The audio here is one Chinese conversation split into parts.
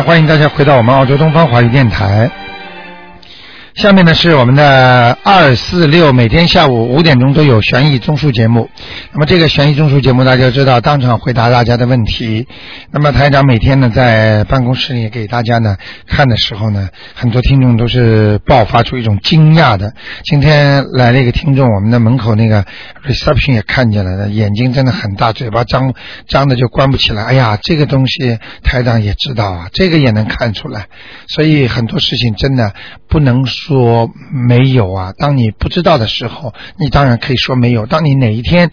欢迎大家回到我们澳洲东方华语电台。下面呢是我们的二四六，每天下午五点钟都有悬疑综述节目。那么这个悬疑综述节目，大家知道，当场回答大家的问题。那么台长每天呢在办公室里给大家呢看的时候呢，很多听众都是爆发出一种惊讶的。今天来了一个听众，我们的门口那个 reception 也看见了，眼睛真的很大，嘴巴张张的就关不起来。哎呀，这个东西台长也知道啊，这个也能看出来。所以很多事情真的不能说没有啊。当你不知道的时候，你当然可以说没有；当你哪一天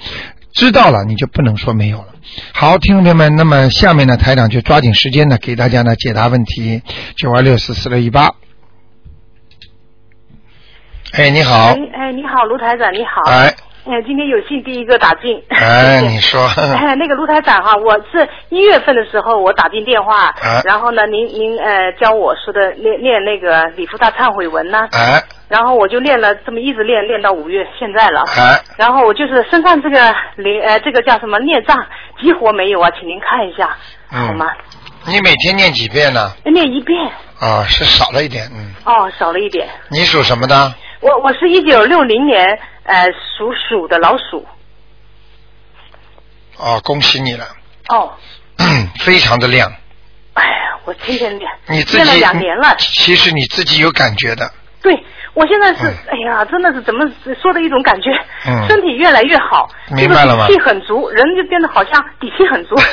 知道了，你就不能说没有了。好，听众朋友们，那么下面呢，台长就抓紧时间呢，给大家呢解答问题。九二六四四六一八。哎，你好。哎哎，你好，卢台长，你好。哎。哎，今天有幸第一个打进。哎，你说。哎，那个卢台长哈，我是一月份的时候我打进电话，哎然后呢，您您呃教我说的练练那个礼佛大忏悔文呢，哎然后我就练了这么一直练练到五月现在了，哎，然后我就是身上这个灵呃这个叫什么孽障激活没有啊？请您看一下嗯好吗？你每天念几遍呢？念一遍啊，是少了一点，嗯。哦，少了一点。你属什么的？我我是一九六零年呃属鼠的老鼠哦，恭喜你了，哦，非常的亮。哎呀，我天天练，你自己练了两年了。其实你自己有感觉的，对，我现在是，嗯哎呀，真的是怎么说的一种感觉，嗯身体越来越好，明白了吗这个底气很足，人就变得好像底气很足。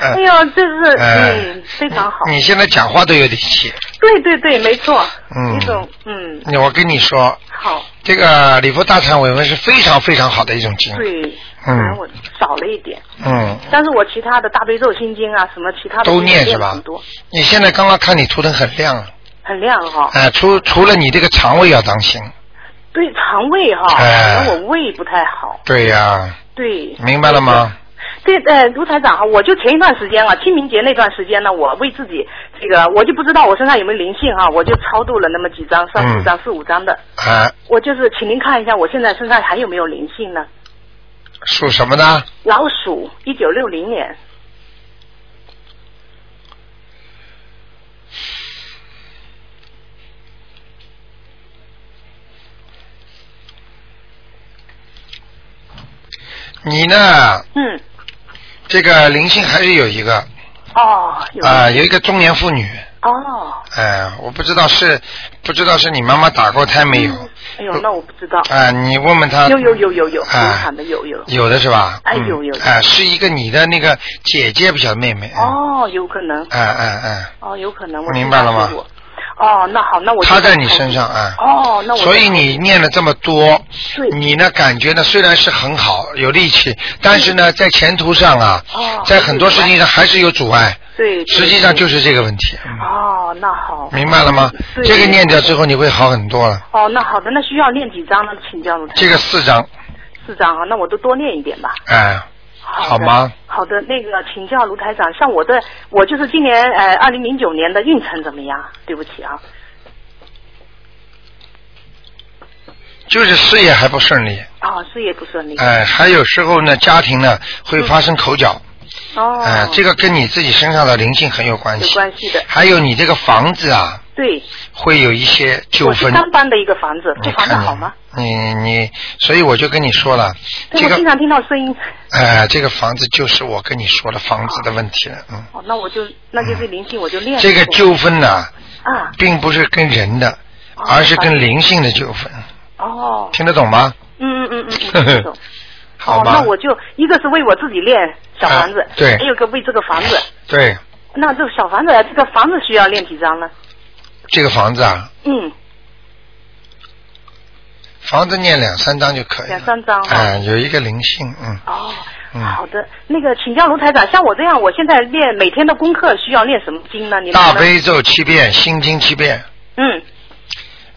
哎呦，这是 哎嗯非常好。你现在讲话都有底气。对对对，没错，嗯一种嗯我跟你说，好，这个礼佛大忏悔文是非常非常好的一种经。对，嗯可能我少了一点，嗯，但是我其他的大悲咒心经啊，什么其他的都念是吧很多，？你现在刚刚看你图腾很亮，很亮哈。哎、除除了你这个肠胃要当心，对肠胃哈，哎可能我胃不太好。对呀、对。明白了吗？对，呃，卢台长哈，我就前一段时间啊，清明节那段时间呢，我为自己这个，我就不知道我身上有没有灵性哈，我就超度了那么几张，三嗯四张、四五张的。啊、我就是，请您看一下，我现在身上还有没有灵性呢？属什么呢？老鼠，一九六零年。你呢？嗯，这个灵性还是有一个哦，有。啊、有一个中年妇女，哦，哎、我不知道是不知道是你妈妈打过胎没有？哎呦，那我不知道。啊、你问问她。有有有有有，有有。有的是吧？嗯哎有有哎、是一个你的那个姐姐，不晓得妹妹。哦，有可能。哎哎哎，哦，有可能。我明白了吗？哦，那好，那我他在你身上啊。哦，那我所以你念了这么多，对你呢感觉呢虽然是很好有力气，但是呢在前途上啊，哦在很多事情上还是有阻碍，对，实际上就是这个问题，嗯哦，那好。明白了吗？对这个念掉之后你会好很多了。哦，那好的，那需要念几张呢？请教这个四张，四张啊，那我都多念一点吧。哎，好好吗？好的，那个请教卢台长，像我的，我就是今年呃二零零九年的运程怎么样？对不起啊。就是事业还不顺利，啊，事业不顺利。哎，还有时候呢家庭呢会发生口角，哦。哎，这个跟你自己身上的灵性很有关有系。关系的。还有你这个房子啊，对，会有一些纠纷。刚搬的一个房子，这房子好吗？你你，所以我就跟你说了，对，这个我经常听到声音。哎，这个房子就是我跟你说的房子的问题了，嗯，哦，那我就那就是灵性，我就练。这个纠纷呢，啊，并不是跟人的，哦而是跟灵性的纠纷，哦，听得懂吗？嗯嗯嗯嗯嗯，听懂。哦，好吧那我就一个是为我自己练小房子，啊对还有个为这个房子。对，那这个小房子，这个房子需要练几张呢？这个房子啊，嗯，房子念两三张就可以了，两三张哈哎，有一个灵性，嗯，哦，嗯好的。那个，请教卢台长，像我这样，我现在练每天的功课需要练什么经呢？你大悲咒七遍，心经七遍。嗯，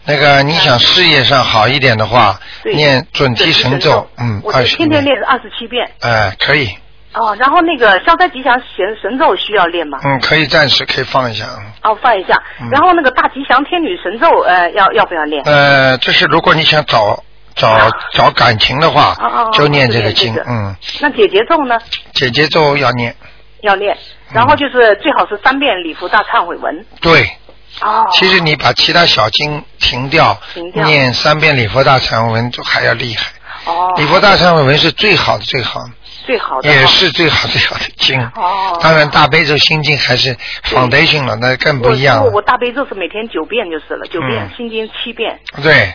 那个你想事业上好一点的话，对念准提神咒，嗯，我二十天天练二十七遍。哎，可以，哦，然后那个消灾吉祥神神咒需要练吗？嗯，可以暂时可以放一下，嗯哦，放一下。嗯然后那个大吉祥天女神咒，呃，要要不要练？呃，就是如果你想找找找感情的话就念这个经这，个嗯，那姐姐咒呢？姐姐咒要念，要念，然后就是最好是三遍礼佛大忏悔文。对，哦。其实你把其他小经停掉，停掉念三遍礼佛大忏悔文就还要厉害。哦。礼佛大忏悔文是最好的，最好的。最好的。也是最好最好的经。哦。当然，大悲咒心经还是 foundation 了，那更不一样了。我我大悲咒是每天九遍就是了，九遍嗯心经七遍。对，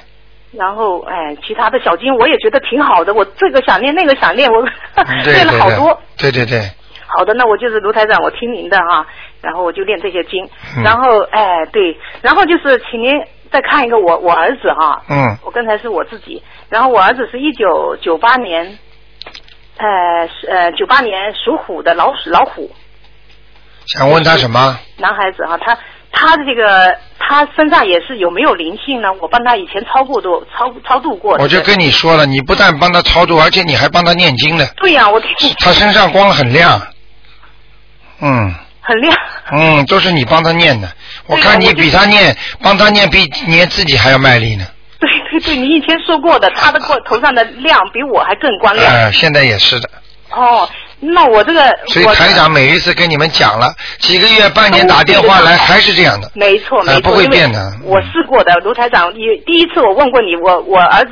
然后，哎，其他的小经我也觉得挺好的，我这个想念，那个想念，我 念了好多。对对对，好的，那我就是卢台长，我听您的哈，然后我就念这些经，嗯然后哎对，然后就是请您再看一个我我儿子哈，嗯，我刚才是我自己，然后我儿子是一九九八年，呃呃九八年属虎的老鼠老虎想问他什么？男孩子哈，他他的这个他身上也是有没有灵性呢？我帮他以前超过多超超度过的，我就跟你说了，你不但帮他超度，而且你还帮他念经呢。对呀、我听他身上光很亮，嗯很亮。嗯，都是你帮他念的。我看你比他念，帮他念比念自己还要卖力呢。对对对，你以前说过的，他的过头上的亮比我还更光亮。呃，现在也是的。哦，那我这个所以台长每一次跟你们讲了，几个月、半年打电话来还是这样的。没错没错，呃不会变的嗯我试过的，卢台长，你第一次我问过你，我我儿子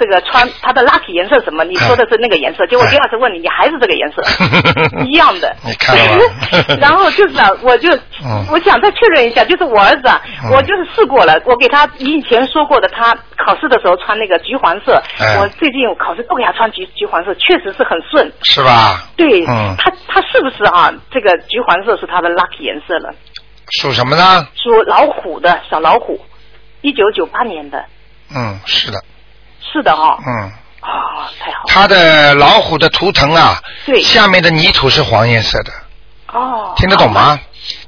这个穿他的 lucky 颜色什么？你说的是那个颜色，结果第二次问你，你还是这个颜色，一样的。你看了 然后就是啊，我就嗯我想再确认一下，就是我儿子啊，嗯我就是试过了，我给他以前说过的，他考试的时候穿那个橘黄色，哎我最近我考试都给他穿橘橘黄色，确实是很顺。是吧？对，嗯他他是不是啊？这个橘黄色是他的 lucky 颜色了？属什么呢？属老虎的小老虎，一九九八年的，嗯，是的，是的哈、嗯，啊、太好了。它的老虎的图腾啊，对下面的泥土是黄颜色的，哦，听得懂吗？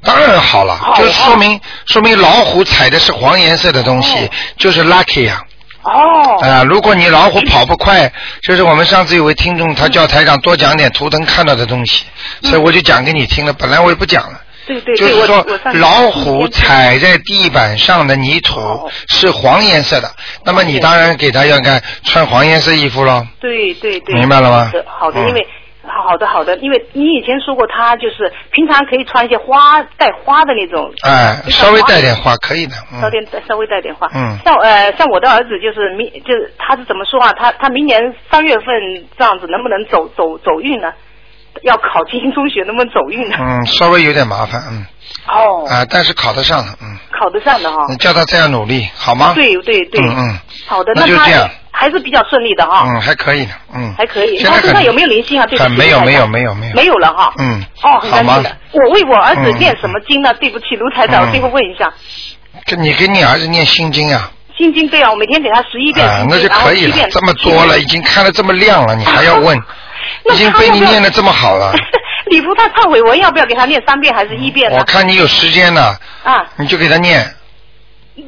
当然好了，好就是说明说明老虎踩的是黄颜色的东西哦，就是 lucky 啊。哦，啊、如果你老虎跑不快，就是我们上次有位听众，他叫台长多讲点图腾看到的东西，所以我就讲给你听了。本来我也不讲了，对对对，就是说老虎踩在地板上的泥土哦是黄颜色的，那么你当然给他要看穿黄颜色衣服喽。对对对，明白了吗好的，因为。好的，好的，因为你以前说过，他就是平常可以穿一些花带花的那种，哎，你稍微带点花可以的，嗯稍点稍微带点花。嗯像呃像我的儿子就是明就是他是怎么说啊？他他明年三月份这样子能不能走走走运呢？要考精英中学能不能走运呢？嗯，稍微有点麻烦，嗯，哦，啊，但是考得上的，嗯，考得上的哈。你叫他这样努力，好吗？对对对，嗯嗯好的，那就这样还是比较顺利的哈。嗯，还可以的，嗯，还可以，现在很他身上有没有灵性啊？对不起，很没有没有没有没有没有了哈。嗯哦，很好吗。我为我儿子嗯念什么经呢？对不起，卢台长，嗯我最后问一下，跟你给你儿子念心经啊，心经对啊，我每天给他十一遍啊，那就可以这么多了，已经看得这么亮了，你还要问？那已经被你念的这么好了，礼佛大忏悔文要不要给他念三遍还是一遍呢我？看你有时间呢，啊，你就给他念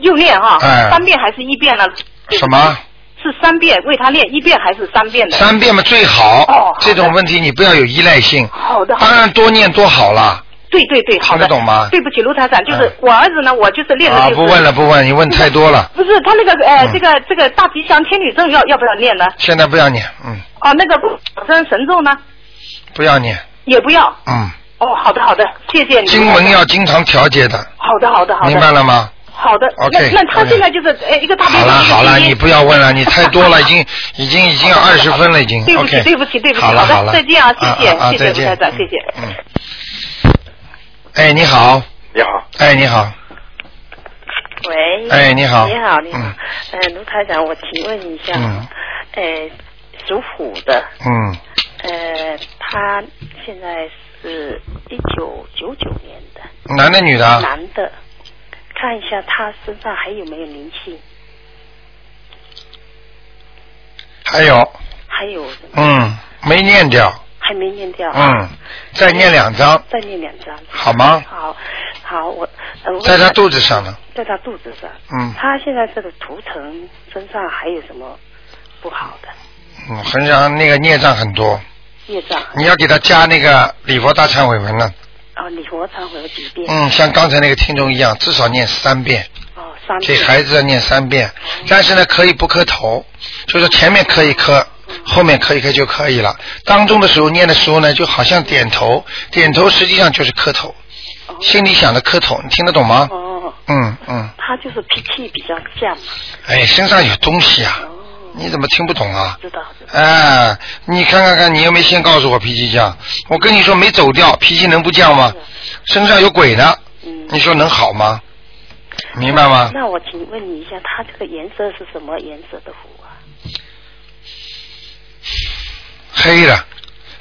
又念哈，哎三遍还是一遍呢？什么是三遍为他念一遍还是三遍的？三遍嘛最好哦。这种问题你不要有依赖性，好的，好的。当然多念多好了。对对对，好的。听得懂吗对不起，卢台长，就是嗯我儿子呢，我就是练的啊，就是。不问了不问，你问太多了，不是他那个呃，嗯这个这个大吉祥天女咒要要不要念呢？现在不要念，嗯，哦，那个保生神咒呢不要念，也不要。嗯，哦，好的好的，谢谢你。经文要经常调节的，好的好的好的。明白了吗？好的。OK，那那他现在就是呃一个大悲好咒一个了好了，你不要问了，你太多了，已经已经已经二十分了，已经。对不起对不起对不起好的好了，再见啊谢谢谢谢卢台长谢谢嗯。哎，你好，你好，哎，你好，喂，哎你好。你好，你好，嗯。呃，卢台长，我提问一下，嗯。呃，属虎的，嗯，呃，他现在是一九九九年的。男的女的？啊？男的，看一下他身上还有没有灵性，还有，还有嗯，没念掉，还没念掉，嗯，再念两张，再念两张，好吗？好，好，我在他肚子上呢，在他肚子上，嗯。他现在这个图腾身上还有什么不好的？嗯，很想那个孽障很多，孽障？你要给他加那个礼佛大忏悔文了，哦，礼佛忏悔有几遍？嗯，像刚才那个听众一样，至少念三遍，哦，三遍。给。孩子要念三遍，但是呢，可以不磕头，就是前面磕一磕，后面磕一磕就可以了。当中的时候念的时候呢，就好像点头，点头实际上就是磕头，哦心里想着磕头，你听得懂吗？哦，嗯嗯，他就是脾气比较犟嘛。哎，身上有东西啊，哦，你怎么听不懂啊？知道知道。哎，你看看看，你又没先告诉我脾气犟，我跟你说没走掉，脾气能不犟吗？身上有鬼呢，嗯。你说能好吗？明白吗？那我请问你一下，他这个颜色是什么颜色的符啊？黑的，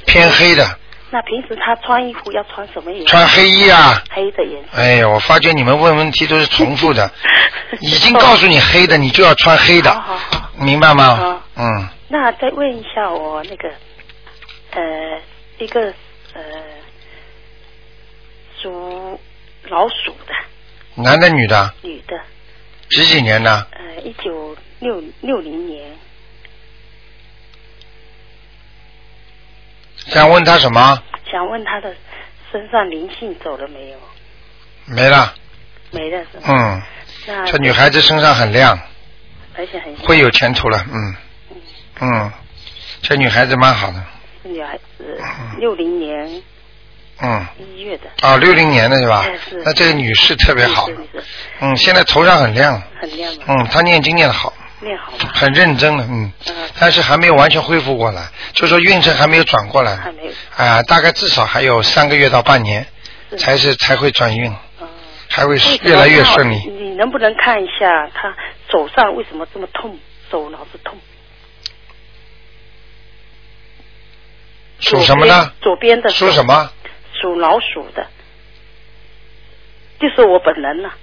偏黑的，那平时他穿衣服要穿什么颜色？穿黑衣啊。黑的颜色。哎呀，我发觉你们问问题都是重复的，已经告诉你黑的，你就要穿黑的好，好好。明白吗？嗯，那再问一下我那个，呃，一个呃，属老鼠的男的女的，女的，几几年的？呃，一九六六零年，想问他什么？想问他的身上灵性走了没有？没了。没了？嗯，那这女孩子身上很亮，而且很会有前途了。嗯嗯嗯，这女孩子蛮好的。是女孩子嗯，六零年嗯，一月的，啊，六零年的是吧？那这个女士特别好嗯，现在头上很亮。很亮嘛，嗯，她念经念的好，练好了，很认真的。嗯，嗯，但是还没有完全恢复过来，就说运程还没有转过来。还没有，啊、大概至少还有三个月到半年，才是才会转运，嗯。还会越来越顺利。你能不能看一下他手上为什么这么痛？手老是痛。属什么呢？左边的属什？么？属老鼠的，就是我本人了。啊，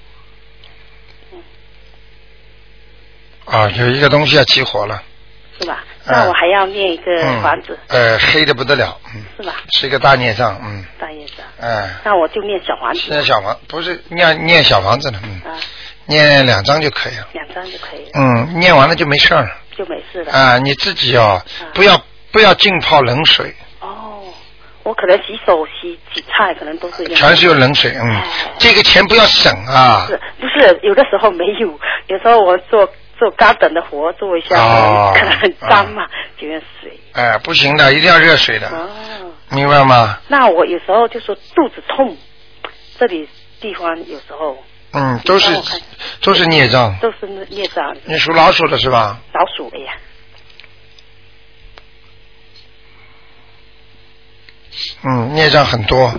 有一个东西要起火了。是吧？嗯那我还要念一个嗯房子，。呃，黑的不得了，嗯，是吧？是一个大孽障，嗯，大孽障。哎、那我就念小房子。念小房不是念念小房子了，嗯，啊，念两张就可以了，两张就可以了，嗯，念完了就没事儿了。就没事了。啊，你自己哦，嗯不要不要浸泡冷水，哦，我可能洗手、洗洗菜，可能都是用全是用冷水，嗯哎，这个钱不要省啊。是不是有的时候没有？有时候我做做高等的活做一下，哦可能很脏嘛，就用水。哎，不行的，一定要热水的，哦，明白吗？那我有时候就说肚子痛，这里地方有时候嗯，都是都是孽障。都是孽障，你属老鼠的是吧？老鼠哎呀。嗯，孽障很多。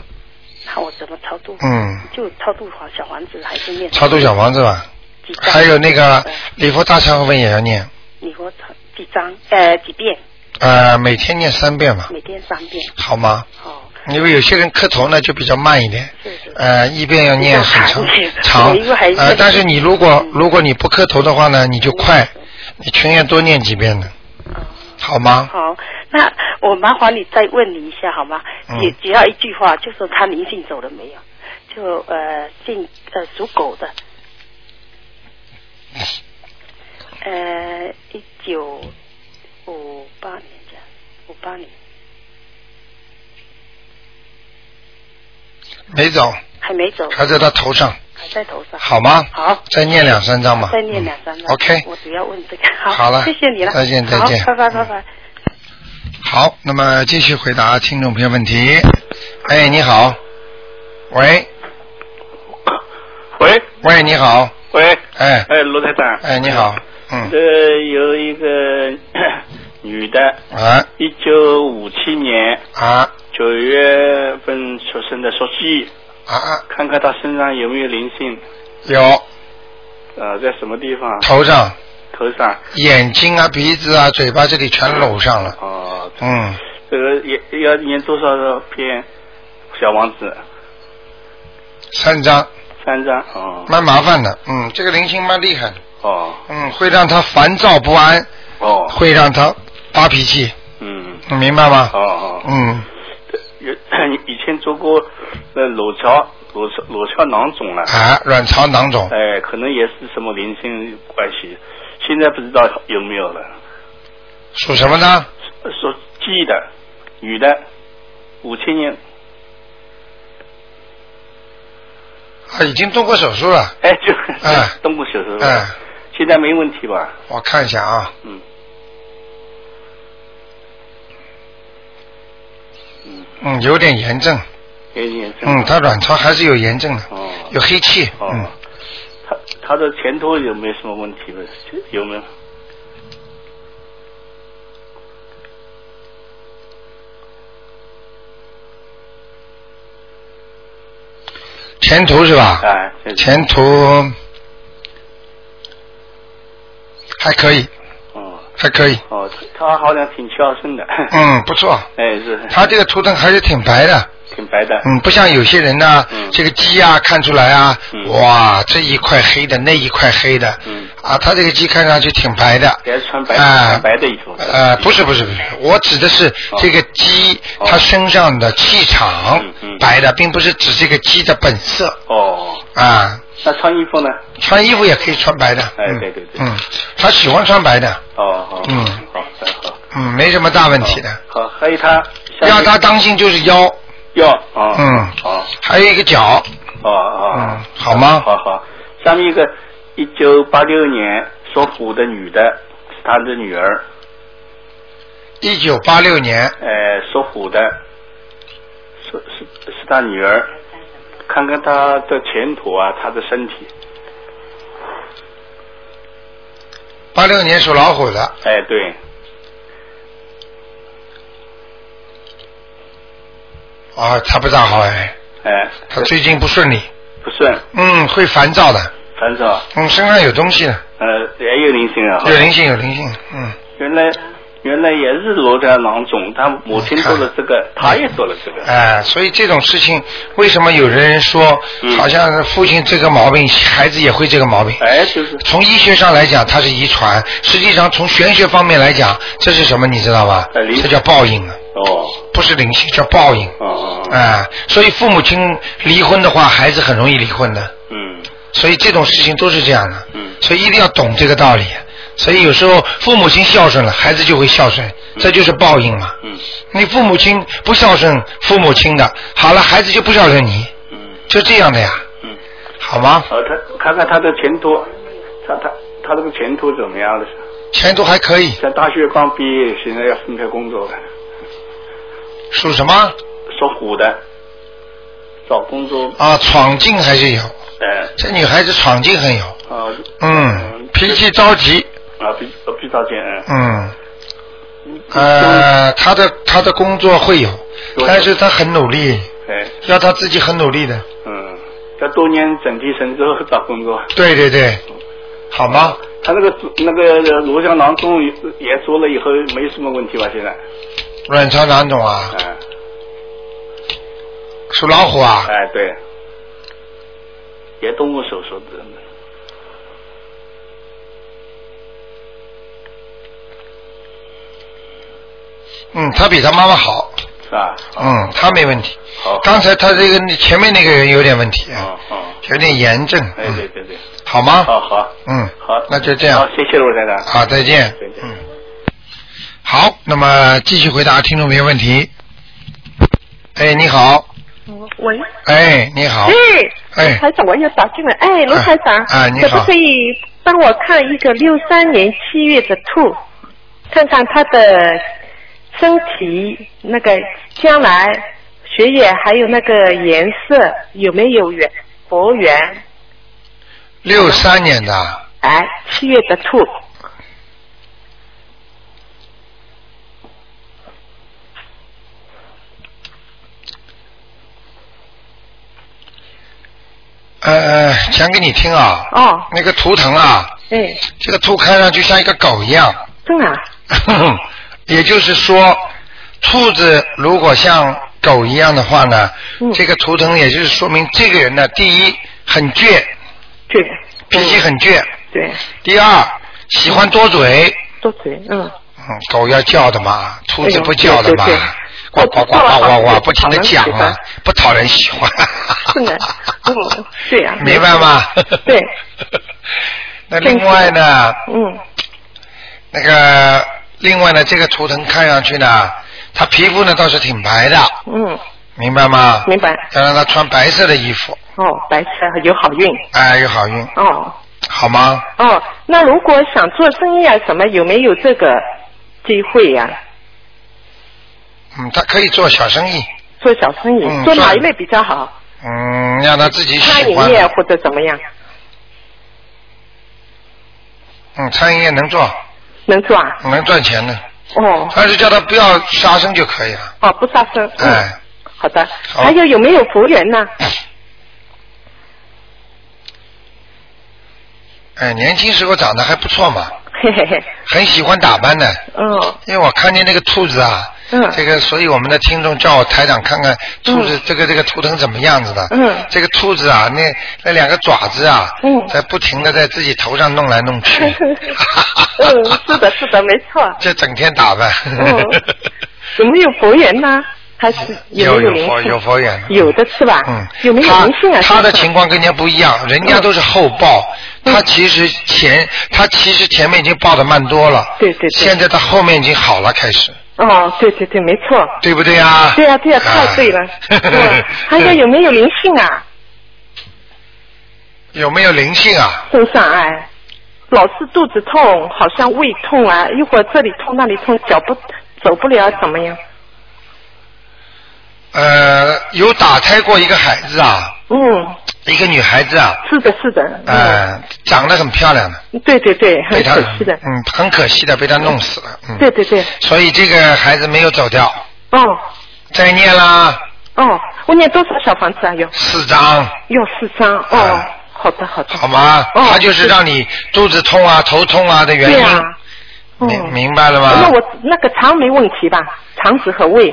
那我怎么超度？嗯，就超度好小房子还是念超度小房子吧，几张？还有那个呃礼佛大忏悔文也要念，你说超几张？呃，几遍？呃，每天念三遍嘛，每天三遍。好吗？好，因为有些人磕头呢就比较慢一点，是是。呃，一遍要念很长长 呃，但是你如果嗯如果你不磕头的话呢，你就快，你情愿多念几遍的，哦好吗？好，那我麻烦你再问你一下好吗？嗯只只要一句话，就说他灵性走了没有？就呃姓呃属狗的，呃一九五八年这样，五八年没走，还没走，还在他头上，还在头上。好吗？好，再念两三张吧。再念两三张。嗯 OK，我主要问这个。好，好了谢谢你了。再见再见，拜拜拜拜。好，那么继续回答听众朋友问题。哎，你好，喂喂喂，你好，喂，哎。哎，罗台长，哎，你好，嗯。这有一个 女的，啊。一九五七年。啊。九月份出生的，属鸡，啊啊，看看她身上有没有灵性，有。呃，在什么地方？头上、头上。眼睛啊、鼻子啊、嘴巴这里全搂上了，哦，嗯，这个要要念多少篇？小王子？三张，三张。哦蛮麻烦的，嗯，这个灵性蛮厉害的，哦嗯，会让他烦躁不安，哦，会让他发脾气，嗯，你明白吗？哦哦，嗯，有 以前做过呃裸桥裸巢裸巢囊肿了。啊，卵巢囊肿，哎，可能也是什么灵性关系，现在不知道有没有了。属什么呢？属鸡的，女的，五千年，啊，已经动过手术了。哎，就哎、嗯，动过手术了。嗯，现在没问题吧？我看一下啊。嗯。嗯，有点炎症。炎症。嗯，他卵巢还是有炎症的。哦。有黑气。嗯、他他的前托有没有什么问题？有没有？前途是吧？哎，前途还可以，哦还可以，哦，他他好像挺孝顺的。嗯，不错。哎，是。他这个图腾还是挺白的，挺白的。嗯，不像有些人呢，嗯。这个鸡啊看出来啊，嗯。哇，这一块黑的，那一块黑的，嗯。啊，他这个鸡看上去挺白的，也是穿白啊穿白的衣服。呃，不是不是不是，我指的是哦。这个鸡哦。它身上的气场白的，并不是指这个鸡的本色。哦，啊。那穿衣服呢？穿衣服也可以穿白的，对对对。嗯，他喜欢穿白的，哦。好。嗯好，再好。嗯，没什么大问题的。好，还有他。要他当心就是腰，腰啊。嗯好还有一个脚，哦哦。嗯好吗好好。下面一个，一九八六年属虎的女的，是他的女儿，一九八六年，呃，属虎的，是是是他女儿，看看他的前途啊，他的身体。八六年属老虎的，哎，对，啊，他不大好哎，哎，他最近不顺利，不顺，嗯，会烦躁的，烦躁。嗯，身上有东西的，呃也有灵性啊，有灵性有灵性，嗯，原来原来也是罗家囊肿，他母亲做了这个，他也做了这个。哎、所以这种事情，为什么有的人说，嗯好像是父亲这个毛病，孩子也会这个毛病？哎，就是从医学上来讲，它是遗传；实际上从玄学方面来讲，这是什么？你知道吧？呃这叫报应啊，哦，不是灵性，叫报应。哦哦，哎、所以父母亲离婚的话，孩子很容易离婚的。嗯所以这种事情都是这样的。嗯所以一定要懂这个道理。所以有时候父母亲孝顺了，孩子就会孝顺，这就是报应嘛。嗯。你父母亲不孝顺父母亲的，好了，孩子就不孝顺你，嗯。就这样的呀，嗯，好吗？好，他看看他的前途，他他他这个前途怎么样了？前途还可以，在大学刚毕业，现在要分配工作了，属什么？属虎的，找工作，啊？闯劲还是有，哎，这女孩子闯劲很有，啊，嗯，脾气着急，啊，比比较简，嗯，呃，他的他的工作会有，但是他很努力，哎，要他自己很努力的，嗯，要多年整体神之后找工作。对对对，好吗？他那个那个罗香囊肿也做了以后没什么问题吧？现在，卵巢囊肿啊，哎属老虎啊，哎对，也动过手术的，嗯，他比他妈妈好，是吧？嗯，他没问题。好，刚才他这个前面那个人有点问题，哦哦，有点炎症，哎对嗯，对。对，好吗？好好。嗯，好，那就这样，，好谢谢罗台长，好，再见。再见。嗯，好，那么继续回答听众朋友问题。哎，你好，喂，哎，你好，哎，哎。台长，我又打进来。哎，卢台长，啊你好。可不可以帮我看一个六三年七月的兔，看看他的身体那个将来学业还有那个颜色有没有缘佛缘？六三年的，哎，七月的兔，呃，讲给你听啊，哦，那个图腾啊，哎，这个兔看上去像一个狗一样，真的啊，也就是说，兔子如果像狗一样的话呢，嗯。这个图腾也就是说明这个人呢，第一很倔，倔，脾气很倔；对，第二喜欢多嘴，多嘴，嗯，嗯，狗要叫的嘛，兔子不叫的嘛呱呱呱呱呱呱，不停的讲不讨人喜欢。是的，嗯，对呀、明白吗？对。那另外呢，嗯，那个另外呢，这个图腾看上去呢，他皮肤呢倒是挺白的，嗯，明白吗？明白。要让他穿白色的衣服，哦，白色有好运。哎，有好运，哦好吗？哦，那如果想做生意啊什么，有没有这个机会呀、嗯，他可以做小生意，做小生意，嗯做做哪一类比较好？嗯，让他自己餐喜欢。饮业或者怎么样？嗯，餐饮业能做，能做啊？能赚钱的，哦但是叫他不要杀生就可以了。哦，不杀生。嗯哎，好的。好还有有没有佛缘呢？哎，年轻时候长得还不错嘛，嘿嘿嘿。很喜欢打扮的。嗯因为我看见那个兔子啊，嗯这个，所以我们的听众叫我台长看看兔子、这个这个图腾怎么样子的。嗯这个兔子啊，那那两个爪子啊，嗯在不停的在自己头上弄来弄去。嗯，是的，是的，没错。这整天打扮。嗯有没有佛缘呢？还是有有佛没有佛缘。有的是吧？嗯，有没有灵性啊？他的情况跟人家不一样，人家都是后报，嗯他其实前他其实前面已经报的慢多了，对对对现在他后面已经好了，开始，哦，对对对，没错。对不对啊？对呀、对呀、太对了。嗯，还有有没有灵性啊？有没有灵性啊？身上哎，老是肚子痛，好像胃痛啊，一会儿这里痛那里痛，脚不走不了，怎么样？呃，有打胎过一个孩子啊，嗯，一个女孩子啊，是的，是的。呃，长得很漂亮的，嗯，对对对，很可惜的。嗯，很可惜的被他弄死了，嗯，对对对。所以这个孩子没有走掉，哦再念啦，哦，我念多少小房子啊？有四张，有四张。哦啊，好的好的。好吗？哦他就是让你肚子痛啊、头痛啊的原因，对啊。哦明明白了吗？那我那个肠没问题吧？肠子和胃，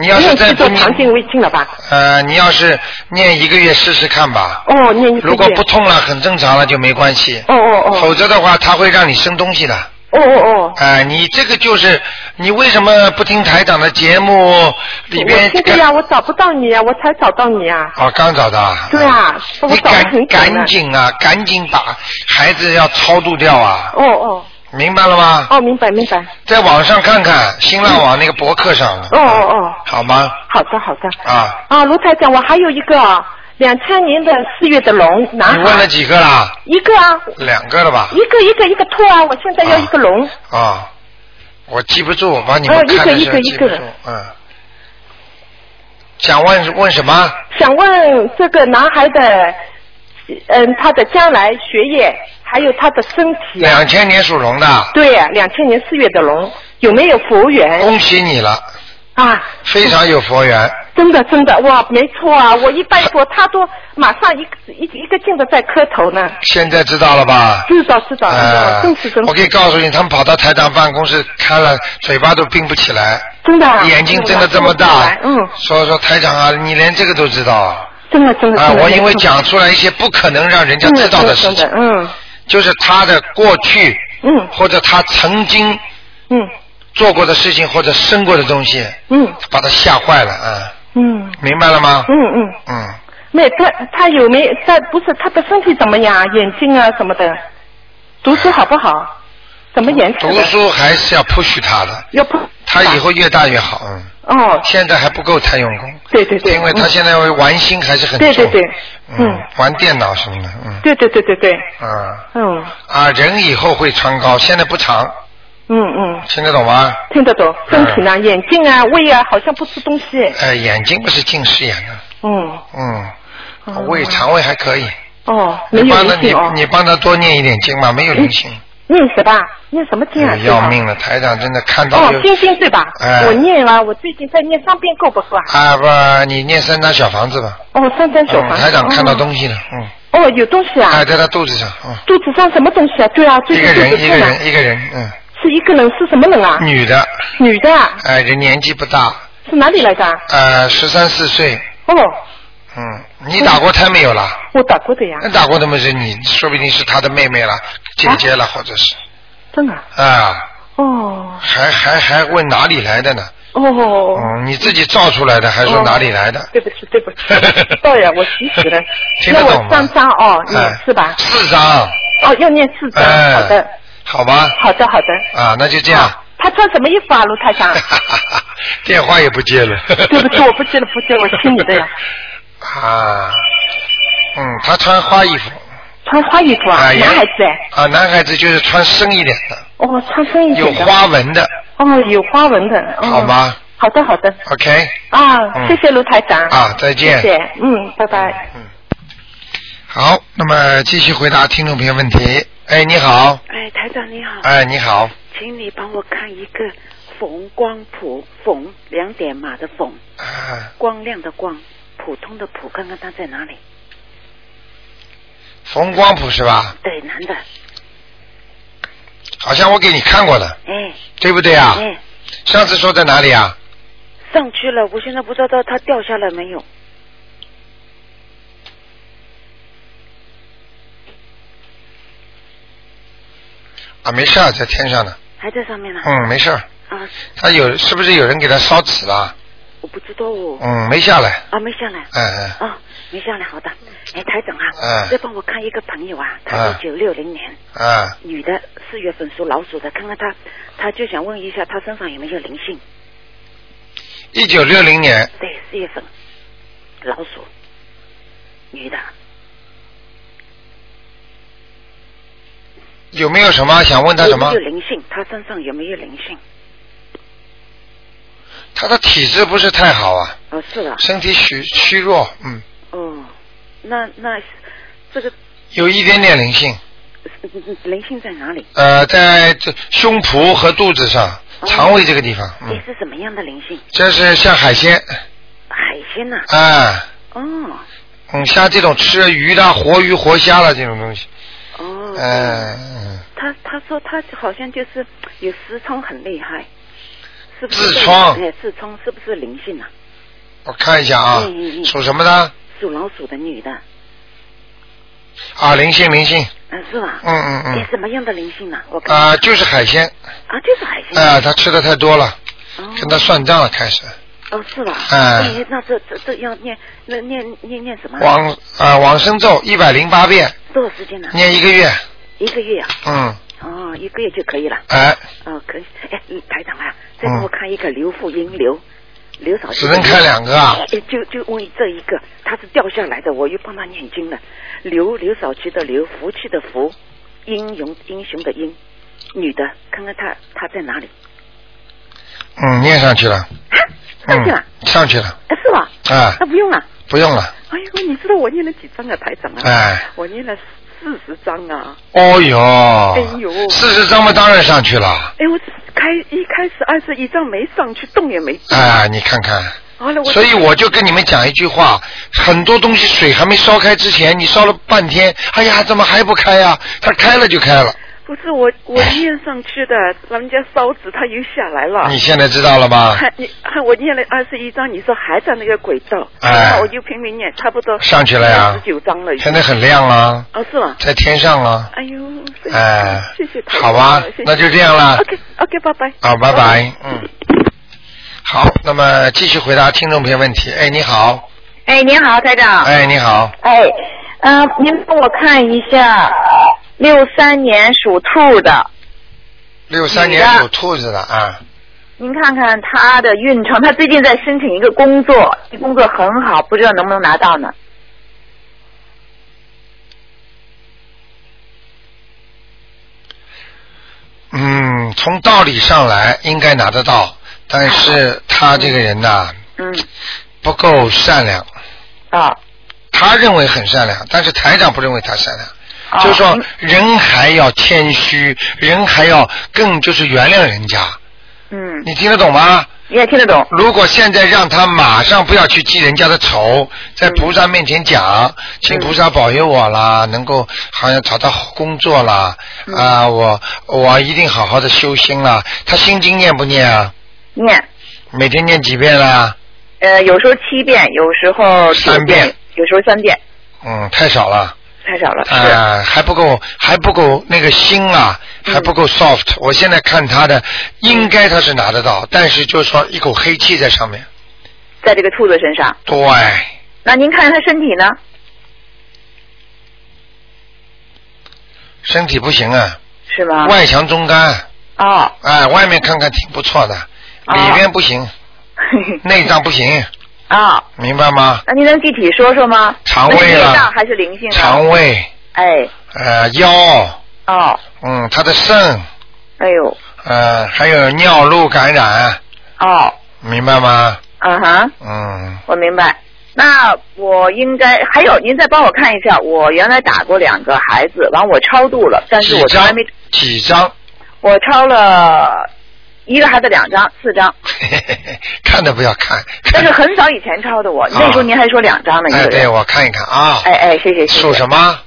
你要是不用去做再不念，肠镜胃镜了吧？呃，你要是念一个月试试看吧。哦，念一个月。如果不痛了，很正常了就没关系。哦哦哦。否则的话，他会让你生东西的。哦哦哦。哎、你这个就是你为什么不听台长的节目里边我？听的呀，我找不到你呀，我才找到你呀。哦，刚找到啊。对啊，我你找很赶赶紧啊，赶紧把孩子要超度掉啊！哦哦明白了吗？哦，明白明白。在网上看看，新浪网那个博客上。哦哦哦，好吗？好的好的。啊，啊，卢台长，我还有一个两千年的四月的龙男你问了，几个啦？一个啊，两个了吧？一个一个一个兔啊，我现在要一个龙。啊，我记不住，我帮你们哦一个看的时候一个一个记不住。嗯。想问问什么？想问这个男孩的，嗯，他的将来学业，还有他的身体啊两。千年属龙的，对呀、两千年四月的龙有没有佛缘恭喜你了，啊？非常有佛缘。真的真的哇，没错啊！我一拜佛，他都马上一个一一个劲的在磕头呢。现在知道了吧？知道知道，呃真是真是我可以告诉你，他们跑到台长办公室看了，嘴巴都闭不起来，真的啊眼睛睁得这么大。嗯，所以说台长啊，你连这个都知道啊？真的真的。啊，我因为讲出来一些不可能让人家知道的事情嗯就是他的过去，嗯或者他曾经嗯做过的事情或者生过的东西，嗯把他吓坏了啊！嗯明白了吗？嗯嗯，嗯，没他他有没他不是他的身体怎么样？眼睛啊什么的，读书好不好？什么颜色？读书还是要 push 他的，要不？他以后越大越好。嗯，哦，现在还不够太用功，对对对，因为他嗯现在玩心还是很重。对对对嗯嗯，玩电脑什么的，嗯，对对对对对，啊嗯啊，人以后会长高，现在不长，嗯嗯，听得懂吗？听得懂。身体呢？眼睛啊、胃啊，好像不吃东西。呃，眼睛不是近视眼的，嗯，嗯，哦胃肠胃还可以。哦，没有你帮他你哦。你帮他多念一点经嘛，没有灵性，念什么？念什么经啊？哎要命了！台长真的看到哦，有心经对吧？哎我念了，我最近在念三遍够不够啊？啊不，你念三张小房子吧。哦，三张小嗯，房子。台长看到哦东西了，嗯，哦，有东西啊哎，，在他肚子上，嗯，肚子上什么东西啊？对啊，最一近肚个人一个人一个人，嗯，是一个人，是什么人啊？女的，女的啊，哎，人年纪不大，是哪里来的啊？呃，十三四岁，哦，嗯，你打过胎没有啦？我打过的呀，那打过的嘛是你，说不定是他的妹妹了，姐姐了，或者是真的啊。啊，哦还还还问哪里来的呢？哦。嗯，你自己造出来的，还说哦哪里来的？对不起，对不起，知道呀，我急死了。听得那懂吗我三张哦，你哎是吧？四张，哦，要念四张，哎好的，好吧？好的，好的。啊，那就这样。他穿什么衣服啊，卢台长？电话也不接了。对不起，我不接了，不接了，我听你的呀。啊，嗯，他穿花衣服。穿花衣服啊，啊，男孩子哎。啊，男孩子就是穿深一点的，哦，穿深一点的。花纹的，哦，有花纹的。哦、好？吗？好的好的。OK，啊，嗯谢谢卢台长。啊，再见。谢谢，嗯，拜拜。嗯好，那么继续回答听众朋友问题。哎，你好，哎，台长你好，哎，你好，请你帮我看一个冯光谱，冯两点马的冯，啊，光亮的光，普通的普，看看他在哪里？冯光普是吧？对，男的，好像我给你看过了，哎，对不对啊？哎，上次说在哪里啊？上去了，我现在不知道他掉下来没有。啊，没事，在天上呢。还在上面呢。嗯，没事。啊，他有是不是有人给他烧纸了？我不知道哦。嗯，没下来。啊，没下来。嗯嗯。哦，没下来，好的。哎，台长啊，嗯再帮我看一个朋友啊，他嗯是九六零年，啊，女的，四月份属老鼠的，看看他，他就想问一下他身上有没有灵性。一九六零年，对，四月份，老鼠，女的，有没有什么想问他什么有没？有灵性？他身上有没有灵性？他的体质不是太好啊，哦，是的，身体虚虚弱，嗯，哦，那那这个有一点点灵性，灵性在哪里？呃，在这胸脯和肚子上、哦。肠胃这个地方，哎嗯，，是什么样的灵性？这是像海鲜，海鲜呐、啊，哦。嗯，像这种吃鱼的、活鱼、活虾的这种东西，哦，嗯嗯，他他说他好像就是有痔疮很厉害，是不是？痔疮哎，痔疮是不是灵性啊？我看一下啊嗯嗯，嗯属什么的？属老鼠的女的，啊，灵性灵性，嗯，是吧？嗯嗯哎嗯，，什么样的灵性呢、我看啊，就是海鲜，啊，就是海鲜。啊，他吃的太多了，哦跟他算账了，开始哦，是吧？哎那这这这要念那念念念什么？往啊往生咒一百零八遍，多少时间呢？念一个月，一个月啊？嗯，哦，一个月就可以了。哎，哦，可以。哎，嗯台长啊，再给我看一个刘富英刘刘少奇。只能看两个啊哎，就就问这一个，他是掉下来的，我又帮他念经了。刘刘少奇的刘，福气的福，英勇英雄的英，女的，看看她她在哪里？嗯，念上去了，上去了，嗯，上去了，哎，是吧？啊，那不用了。不用了，哎呦，你知道我念了几张啊，台长啊？哎，我念了四十张啊！哦哟，哎呦四十张嘛，当然上去了，哎，我开一开始二十一张没上去，动也没动。哎，你看看。所以我就跟你们讲一句话，很多东西水还没烧开之前，你烧了半天，哎呀，怎么还不开呀、它开了就开了。不是我我念上去的，人家烧纸他又下来了。你现在知道了吧？还你还我念了二十一章，你说还在那个轨道，哎那我就拼命念，差不多上去了呀十九章了。现在很亮了，哦，是吗？在天上了。哎呦，谢谢哎谢谢好吧谢谢那就这样了 OK OK，拜拜。好，拜拜。嗯。好，那么继续回答听众朋友问题。哎，你好。哎，您好，台长。哎，你好。哎，嗯、您帮我看一下，六三年属兔的，六三年属兔子的啊，您看看他的运程。他最近在申请一个工作，这工作很好，不知道能不能拿到呢？嗯，从道理上来应该拿得到，但是他这个人呐、嗯，不够善良。啊、他认为很善良，但是台长不认为他善良。哦就是说嗯，人还要谦虚，人还要更就是原谅人家。嗯，你听得懂吗？你也听得懂？如果现在让他马上不要去记人家的仇，在菩萨面前讲，请菩萨保佑我啦，能够好像找到好工作啦，啊，我我一定好好的修心啦。他心经念不念啊？念，每天念几遍啦？呃，有时候七遍，有时候九三遍，有时候三遍，嗯，太少了。太少了。是，啊、还不够，还不够那个心啊，嗯还不够 soft、我现在看他的，应该他是拿得到，但是就是说一口黑气在上面。在这个兔子身上。对，那您看看他身体呢？身体不行啊，是吗？外强中干，哦，哎，外面看看挺不错的，哦里边不行，内脏不行，啊、明白吗？那您能具体说说吗？肠胃那是内脏了，还是灵性啊？肠胃，哎，呃，腰，哦，嗯，他的肾，哎呦，呃，还有尿路感染，哦，明白吗？嗯哼，嗯，我明白。那我应该还有，您再帮我看一下，我原来打过两个孩子，完我超度了，但是我从来没，？几张？我超了一个孩子两张，四张，看都不要看。但是很早以前抄的我，那时候您还说两张呢，哎，对，我看一看啊。哎哎，谢谢谢谢。属什么？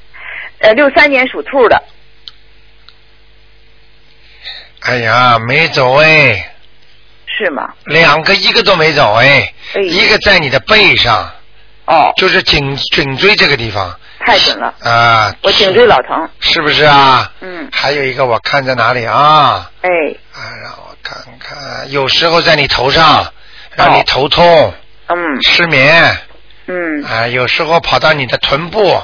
呃，六三年属兔的，哎呀，没走哎，是吗？两个一个都没走哎，哎一个在你的背上，哦，就是颈颈椎这个地方太准了，啊。我颈椎老疼。是不是啊？嗯，还有一个我看在哪里啊？哎，啊，让我看看，有时候在你头上，让你头痛、嗯。失眠，嗯。啊，有时候跑到你的臀部，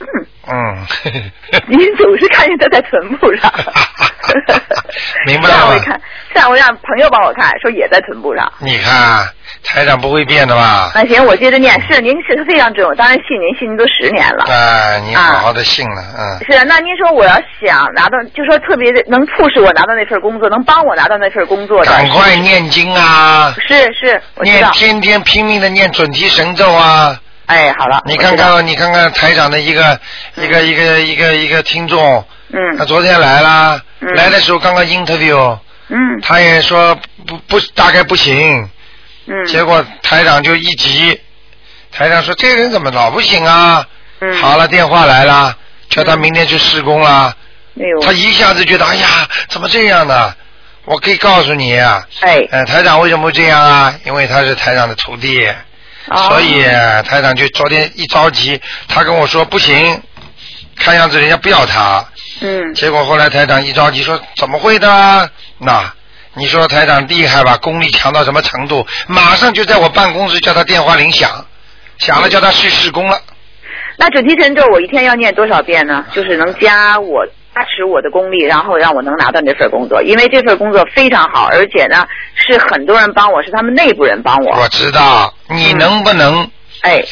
嗯，嗯，你总是看见他在臀部上。明白了吗？上回看，上回让朋友帮我看，说也在臀部上。你看台长不会变的吧？那行，我接着念。是，您是非常准，我当然信您，信您都十年了。啊，你好好的信了，嗯，是，那您说我要想拿到，就说特别的能促使我拿到那份工作，能帮我拿到那份工作的。赶快念经啊，是是。念天天拼命的念准提神咒啊！哎，好了。你看看，你看看台长的一个一个一个一个一个听众，嗯他昨天来了，嗯来的时候刚刚 interview，嗯他也说不不大概不行，嗯。结果台长就一急，台长说这个人怎么老不行啊？嗯。好了，电话来了，叫他明天去施工了。没有。他一下子觉得，哎呀，怎么这样呢？我可以告诉你啊，哎。呃，台长为什么会这样啊？因为他是台长的徒弟，哦所以台长就昨天一着急，他跟我说不行，看样子人家不要他。嗯。结果后来台长一着急说怎么会的？那你说台长厉害吧？功力强到什么程度？马上就在我办公室叫他电话铃响，响了叫他去施工了。那准提神咒我一天要念多少遍呢？就是能加我加持我的功力，然后让我能拿到这份工作，因为这份工作非常好，而且呢是很多人帮我，是他们内部人帮我。我知道，你能不能哎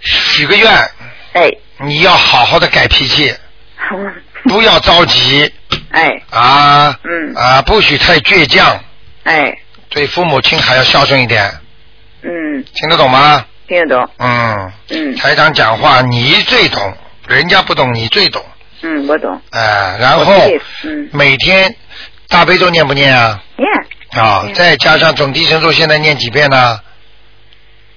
许个愿？哎，你要好好的改脾气，不要着急。哎。啊，嗯。啊，不许太倔强，哎。对父母亲还要孝顺一点，嗯，听得懂吗？听得懂，嗯，嗯。台长讲话你最懂，人家不懂你最懂，嗯，我懂。哎、然后嗯。每天大悲咒念不念啊？念。啊，嗯再加上总提神咒，现在念几遍呢？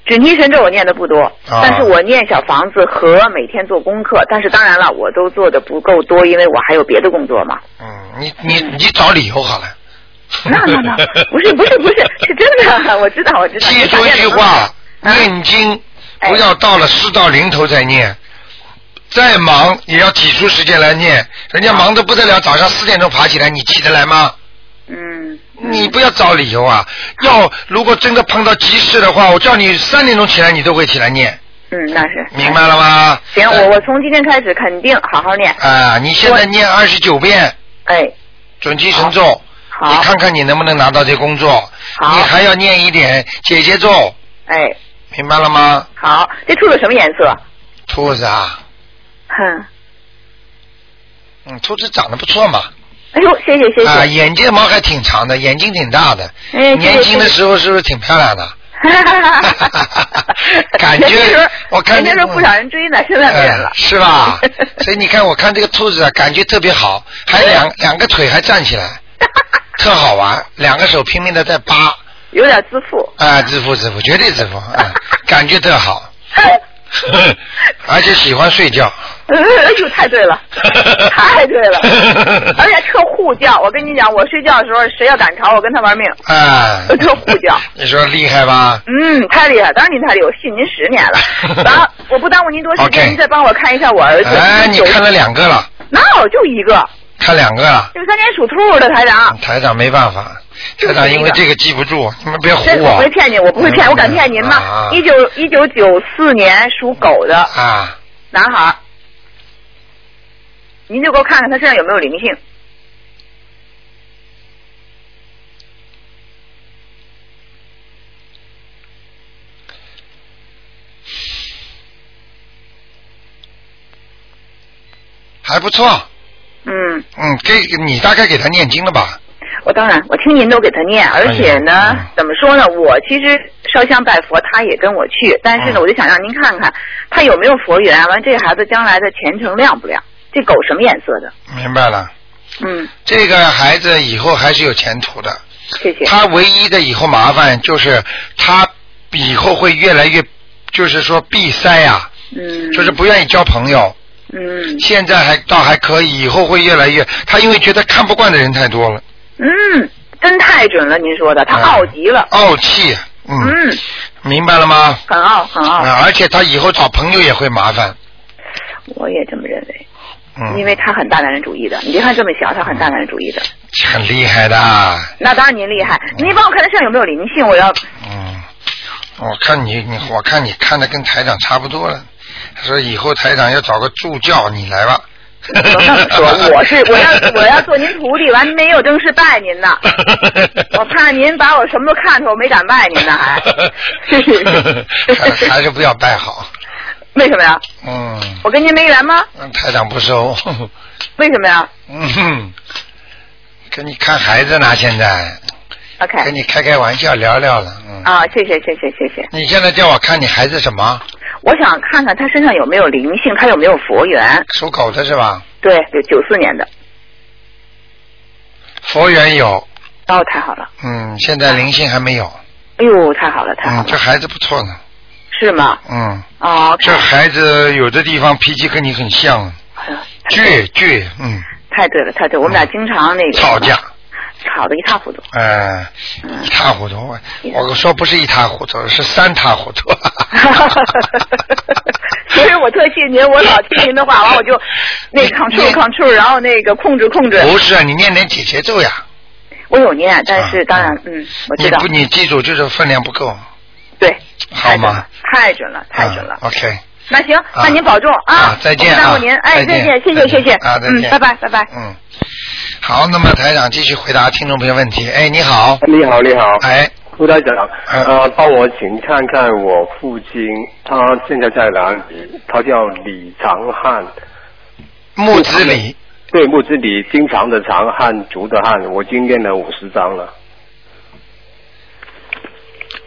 准提神咒我念的不多，啊但是我念小房子和每天做功课，但是当然了，我都做的不够多，因为我还有别的工作嘛。嗯，你你你找理由好了。那那那 不是不是不是是真的，我知道我知道。记住一句话，啊念经哎不要到了事到临头再念，再忙也要挤出时间来念。人家忙得不得了，早上四点钟爬起来，你起得来吗？嗯，你不要找理由啊！要如果真的碰到急事的话，我叫你三点钟起来，你都会起来念，嗯，那是。明白了吗？行，我我从今天开始肯定好好念。啊，你现在念二十九遍。哎，准提神咒，好。你看看你能不能拿到这工作？好。你还要念一点姐姐咒，哎，明白了吗？好，这兔子什么颜色？兔子啊，哼，嗯，兔子长得不错嘛。哎呦，谢谢谢谢。啊，眼睫毛还挺长的，眼睛挺大的。哎年轻的时候是不是挺漂亮的？感觉年轻时候我看年轻时候不少人追呢，现在没人了呃。是吧？所以你看，我看这个兔子啊，感觉特别好，还两两个腿还站起来，特好玩，两个手拼命的在扒，有点自负。啊，自负自负，绝对自负，啊，感觉特好，而且喜欢睡觉。哎呦，太对了，太对了，而且特护教。我跟你讲，我睡觉的时候，谁要敢吵我，跟他玩命。啊，特护教。你说厉害吧？嗯，太厉害！当然您太厉害，我信您十年了。然后我不耽误您多时间，您再帮我看一下我儿子。哎，你看了两个了，那我就一个？看两个了。六三年属兔的台长。台长没办法，就是台长因为这个记不住，你们别唬这我我。不会骗你，我不会骗，我敢骗您吗啊？一九一九九四年属狗的啊，男孩儿，您就给我看看他身上有没有灵性。还不错。嗯，嗯，给你大概给他念经了吧？我当然，我听您都给他念，而且呢，怎么说呢？我其实烧香拜佛，他也跟我去，但是呢，嗯我就想让您看看他有没有佛缘，完这孩子将来的前程亮不亮？这狗什么颜色的？明白了。嗯，这个孩子以后还是有前途的。谢谢。他唯一的以后麻烦就是他以后会越来越，就是说闭塞啊，嗯，就是不愿意交朋友。嗯现在还倒还可以，以后会越来越。他因为觉得看不惯的人太多了，嗯，真太准了，您说的，他嗯傲极了。傲气。嗯，嗯，明白了吗？很傲，很傲，啊，而且他以后找朋友也会麻烦。我也这么认为，嗯，因为他很大男人主义的。你别看这么小，他很大男人主义的。很厉害的。那当然您厉害，您帮我看他身上有没有灵性？我要嗯，我看你你我看你看的跟台长差不多了。他说以后台长要找个助教，你来吧。怎么那么说？我是我要我要做您徒弟，完没有正式拜您呢。我怕您把我什么都看出，我没敢拜您呢，还 还是不要拜好。为什么呀？嗯，我跟您没缘吗？嗯台长不收。为什么呀 嗯哼，跟你看孩子呢，现在？OK。跟你开开玩笑聊聊了。嗯，啊，谢谢谢谢谢谢。你现在叫我看你孩子什么？我想看看他身上有没有灵性，他有没有佛缘？属狗的是吧？对对，九四年的。佛缘有，哦，太好了！嗯，现在灵性还没有。哎呦，太好了，太好嗯，了，这孩子不错呢。是吗？嗯，哦，这孩子有的地方脾气跟你很像，倔倔，嗯，太对了，太对，我们俩经常那个吵架，，吵得一塌糊涂。哎，嗯一塌糊涂。我我说不是一塌糊涂，是三塌糊涂。所以我特谢您，我老听您的话，完我就那个 control control，然后那个控制控制。不是啊，你念点解节奏呀。我有念，但是啊当然，嗯，我知道你不，，你记住，就是分量不够，对，好吗？太准了，太准了。啊 OK，那行，那您保重啊再见啊耽误您，哎，再见，谢谢，谢谢，啊再见。嗯，拜拜，拜拜。嗯，好，那么台长继续回答听众朋友问题。哎，你好，你好，你好，哎，副台长，嗯呃，帮我请看看我父亲，他现在在哪里？他叫李长汉，木子李，对，木子李，经常的长，汉族的汉，我已经念了五十张了，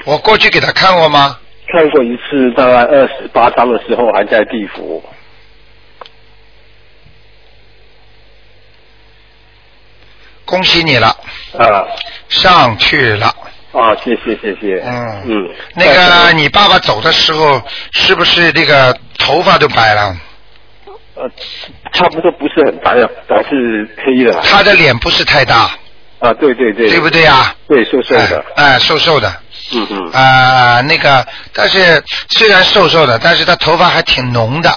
我过去给他看过吗？看过一次，大概二十八章的时候还在地府，恭喜你了，啊。上去了。啊，谢谢谢谢，嗯。嗯，那个你爸爸走的时候，是不是这个头发都白了？呃，差不多不是很白了，还是黑的，他的脸不是太大，啊，对对对，对不对啊？对，瘦瘦的，哎，哎瘦瘦的，嗯嗯，啊，那个，但是虽然瘦瘦的，但是他头发还挺浓的。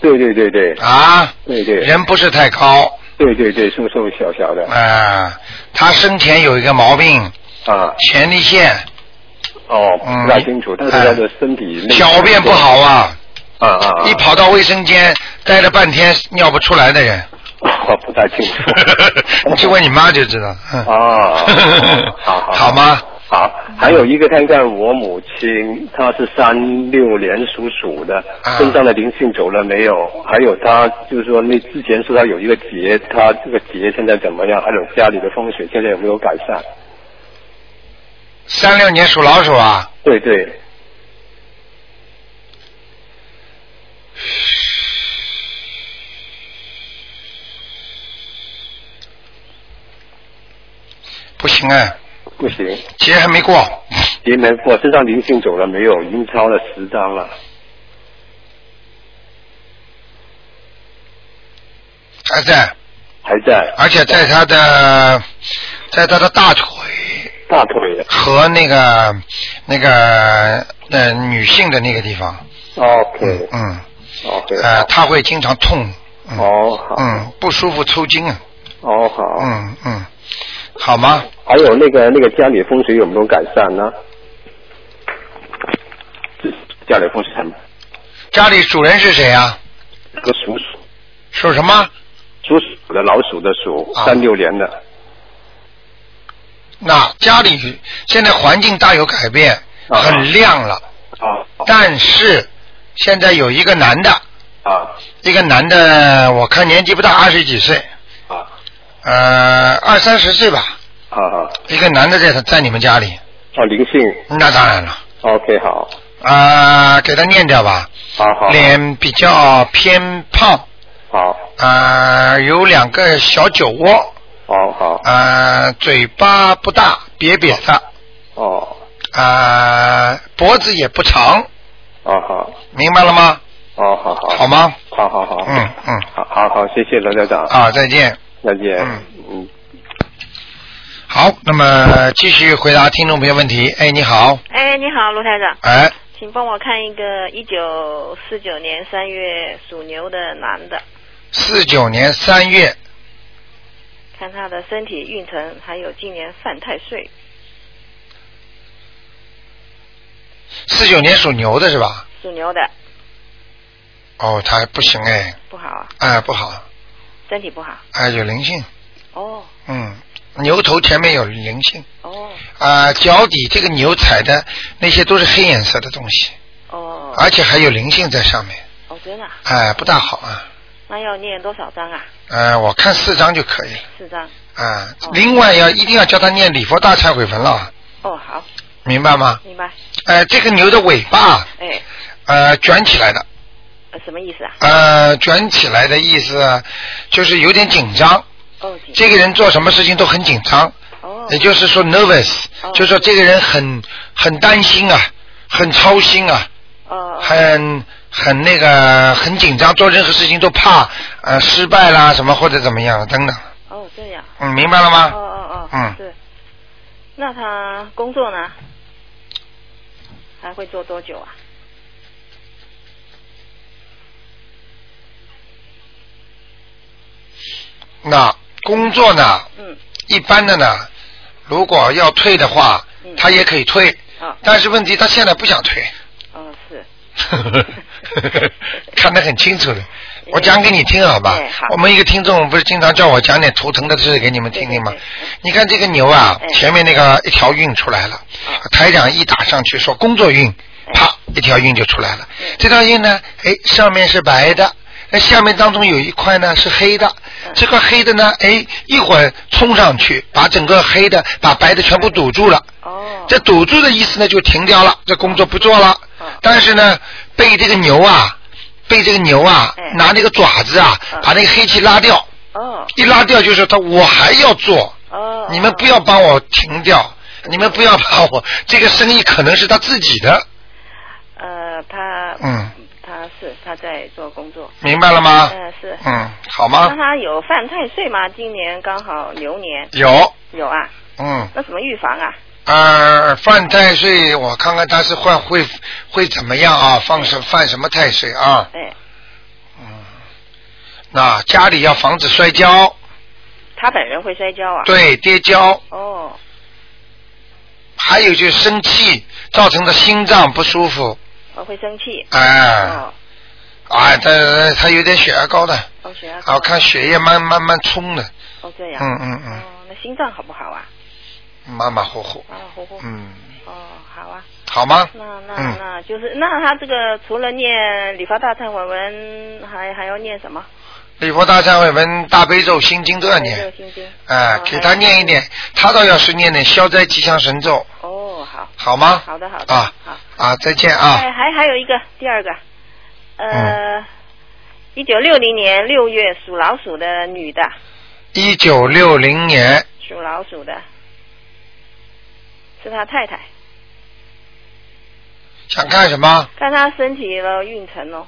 对对对对，啊，对对，人不是太高。对对对，瘦瘦小小的，啊。他生前有一个毛病，啊，前列腺。哦，嗯不太清楚，但是他的身体内小便不好啊，啊啊，啊。一跑到卫生间待了半天尿不出来的人，我不太清楚，你去问你妈就知道。嗯。啊，好好。好吗？好，还有一个看看我母亲，她是三六年属鼠的，啊身上的灵性走了没有？还有她就是说那之前说她有一个结，她这个结现在怎么样？还有家里的风水现在有没有改善？三六年属老鼠啊，对对，不行啊，不行，节还没过，结没过，身上灵性走了没有？已经超了十张了。还在，还在。而且在他的，在他的大腿。大腿。和那个那个呃女性的那个地方，，OK。嗯，OK，呃，他会经常痛，嗯。哦好，嗯，不舒服抽筋啊，哦好，嗯嗯，好吗？还有那个那个家里风水有没有改善呢？家里风水怎么？家里主人是谁啊？个属鼠。属什么？属鼠的老鼠的鼠，啊。三六年的。那家里现在环境大有改变，啊很亮了，啊。但是现在有一个男的，啊。一个男的，我看年纪不大，二十几岁，啊。呃，二三十岁吧，一个男的在他在你们家里，哦，灵性。那当然了。，OK，好，啊、给他念掉吧。好好，脸比较偏胖，好，啊、有两个小酒窝，好好，啊、嘴巴不大，瘪瘪的，哦，啊、脖子也不长，哦好，明白了吗？哦好好，好吗？好好好，嗯嗯，好好好，谢谢罗校长，啊，再见。再见，嗯。嗯。好，那么继续回答听众朋友问题。哎，你好，哎，你好，卢台长，哎，请帮我看一个一九四九年三月属牛的男的，四九年三月，看他的身体运程，还有今年犯太岁，四九年属牛的是吧？属牛的。哦，他不行哎，不好啊，哎不好，身体不好。哎有灵性，哦。嗯，牛头前面有灵性，哦。啊、脚底这个牛踩的那些都是黑颜色的东西，哦。而且还有灵性在上面，哦，真的啊、哎不大好啊，那要念多少章啊？呃我看四张就可以了，四章。啊、另外要一定要教他念礼佛大忏悔文了，哦，好，明白吗？明白。呃，这个牛的尾巴，哎，呃，卷起来的，呃什么意思啊？呃，卷起来的意思就是有点紧张。哦，这个人做什么事情都很紧张。哦。也就是说 nervous，、就是说这个人很很担心啊，很操心啊，哦很很那个很紧张，做任何事情都怕呃失败啦什么或者怎么样等等。哦，这样。嗯，明白了吗？哦哦哦。嗯是。那他工作呢？还会做多久啊？那工作呢？嗯。一般的呢，如果要退的话，嗯他也可以退，啊但是问题他现在不想退，哦，是。看得很清楚的。我讲给你听好吧？我们一个听众不是经常叫我讲点图腾的事给你们听听吗？你看这个牛啊，哎前面那个一条运出来了，台长一打上去说工作运，哎啪，一条运就出来了。这条运呢，哎，上面是白的，那下面当中有一块呢是黑的，嗯这块黑的呢，哎，一会儿冲上去，把整个黑的、把白的全部堵住了。哦。这堵住的意思呢，就停掉了，这工作不做了。但是呢，被这个牛啊，被这个牛啊，拿那个爪子啊，把那个黑气拉掉。哦。一拉掉就是他，我还要做。哦。你们不要帮我停掉，你们不要把我这个生意可能是他自己的，呃，他嗯，他是他在做工作。明白了吗？嗯、是。嗯，好吗那？他有犯太岁吗？今年刚好牛年。有。有啊。嗯。那怎么预防啊？呃，犯太岁，我看看他是会会会怎么样啊？放什犯什么太岁啊？哎。嗯那家里要防止摔跤，他本人会摔跤啊？。对，跌跤，哦还有就是生气造成的心脏不舒服，哦，会生气。哎，哦啊，他他有点血压高的，哦，血压。我看血液慢慢慢冲的，哦，这样。嗯嗯嗯哦，那心脏好不好啊？马马虎虎，马马虎虎。嗯，哦，好啊。好吗？那那嗯那就是那他这个除了念礼佛大忏悔文，还还要念什么？礼佛大忏悔文、大悲咒、心经都要念个，心经。哎，给他念一点，他倒要是念点消灾吉祥神咒，哦，好。好吗？好的好的。啊好。啊，再见啊！哎，还还有一个第二个，嗯呃，一九六零年六月属老鼠的女的，一九六零年，属老鼠的，是他太太，想看什么？看他身体的运程哦。